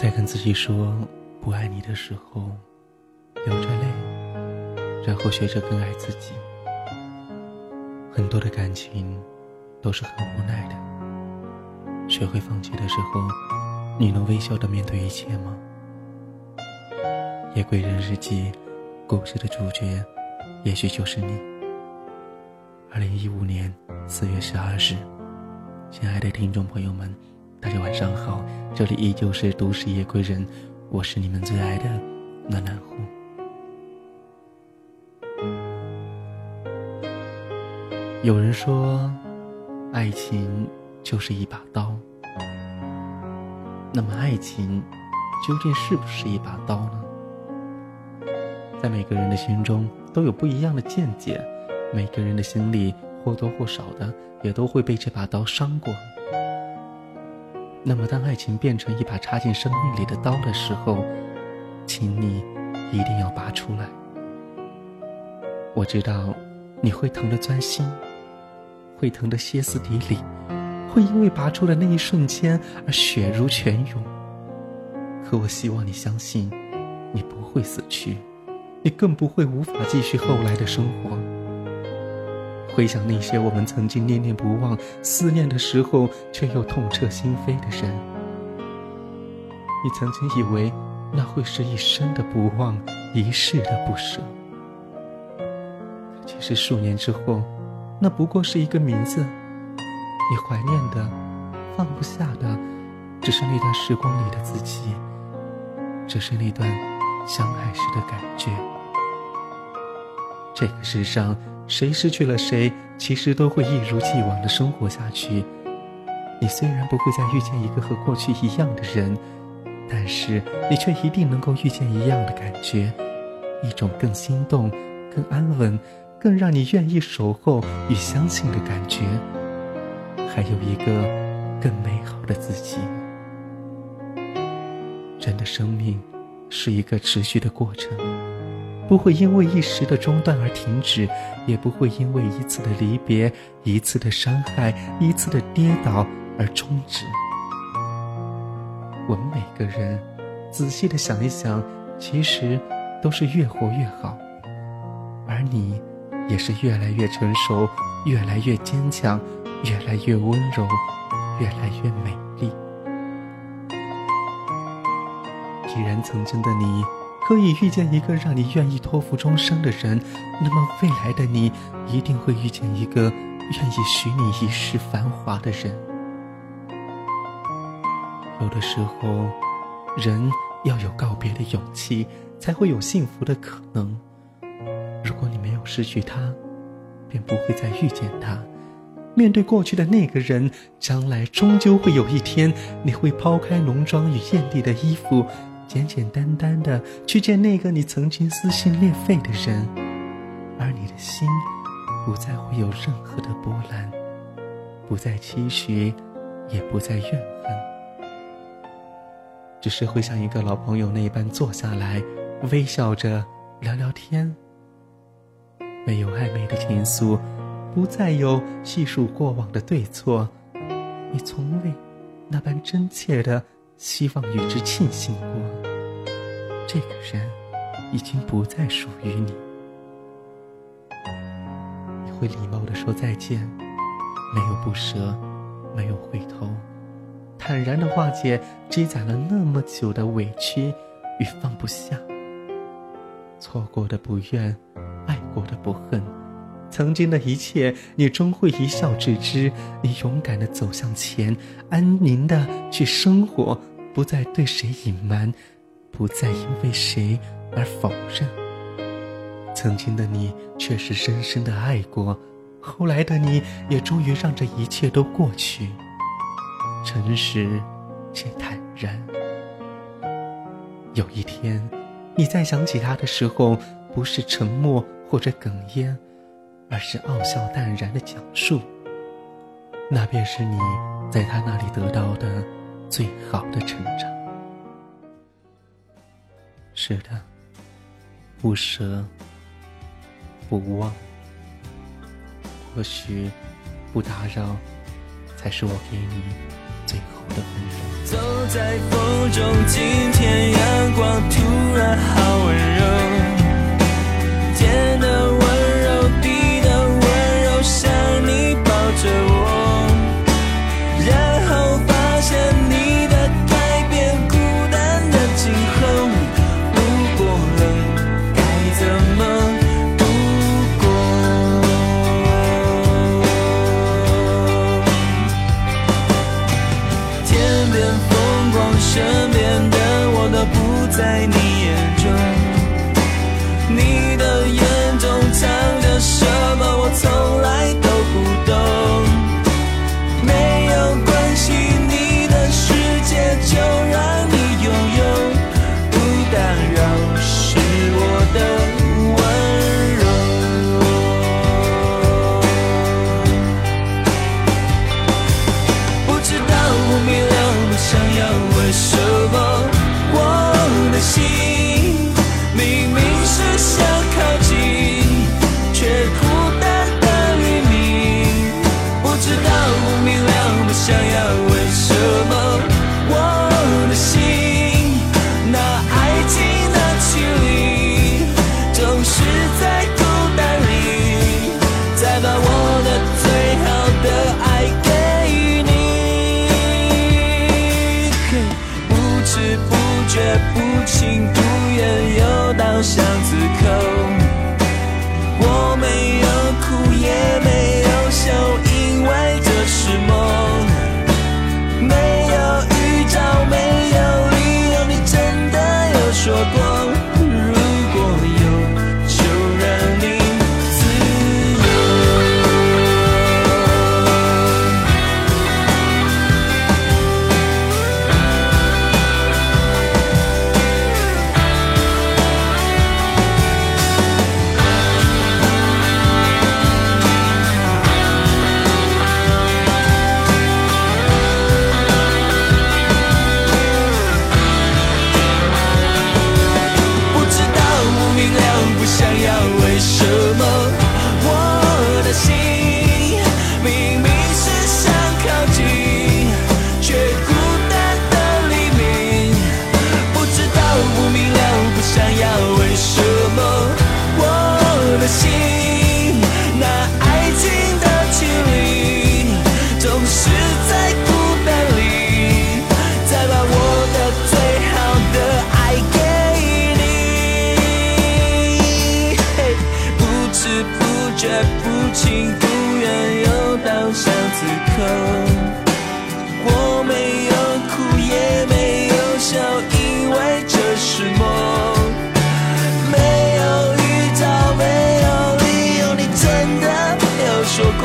在跟自己说不爱你的时候，流着泪，然后学着更爱自己。很多的感情都是很无奈的。学会放弃的时候，你能微笑的面对一切吗？夜归人日记，故事的主角，也许就是你。二零一五年四月十二日，亲爱的听众朋友们，大家晚上好，这里依旧是都市夜归人，我是你们最爱的暖暖户。有人说，爱情就是一把刀。那么，爱情究竟是不是一把刀呢？在每个人的心中都有不一样的见解，每个人的心里或多或少的也都会被这把刀伤过。那么，当爱情变成一把插进生命里的刀的时候，请你一定要拔出来。我知道你会疼得钻心。会疼得歇斯底里，会因为拔出的那一瞬间而血如泉涌。可我希望你相信，你不会死去，你更不会无法继续后来的生活。回想那些我们曾经念念不忘、思念的时候却又痛彻心扉的人，你曾经以为那会是一生的不忘、一世的不舍，其实数年之后。那不过是一个名字，你怀念的、放不下的，只是那段时光里的自己，只是那段相爱时的感觉。这个世上，谁失去了谁，其实都会一如既往的生活下去。你虽然不会再遇见一个和过去一样的人，但是你却一定能够遇见一样的感觉，一种更心动、更安稳。更让你愿意守候与相信的感觉，还有一个更美好的自己。人的生命是一个持续的过程，不会因为一时的中断而停止，也不会因为一次的离别、一次的伤害、一次的跌倒而终止。我们每个人仔细的想一想，其实都是越活越好，而你。也是越来越成熟，越来越坚强，越来越温柔，越来越美丽。既然曾经的你可以遇见一个让你愿意托付终生的人，那么未来的你一定会遇见一个愿意许你一世繁华的人。有的时候，人要有告别的勇气，才会有幸福的可能。如果你没有失去他，便不会再遇见他。面对过去的那个人，将来终究会有一天，你会抛开浓妆与艳丽的衣服，简简单单的去见那个你曾经撕心裂肺的人，而你的心不再会有任何的波澜，不再期许，也不再怨恨，只是会像一个老朋友那般坐下来，微笑着聊聊天。没有暧昧的情愫，不再有细数过往的对错，你从未那般真切的希望与之庆幸过。这个人已经不再属于你。你会礼貌的说再见，没有不舍，没有回头，坦然的化解积攒了那么久的委屈与放不下。错过的不怨。爱过的不恨，曾经的一切，你终会一笑置之。你勇敢的走向前，安宁的去生活，不再对谁隐瞒，不再因为谁而否认。曾经的你却是深深的爱过，后来的你也终于让这一切都过去，诚实且坦然。有一天，你再想起他的时候。不是沉默或者哽咽，而是傲笑淡然的讲述。那便是你在他那里得到的最好的成长。是的，不舍，不忘。或许，不打扰，才是我给你最后的温柔。走在风中，今天阳光突然好温柔，天的风却不情不愿又到巷子口，我没有哭也没有笑，因为这是梦。没有遇到，没有理由，你真的没有说过。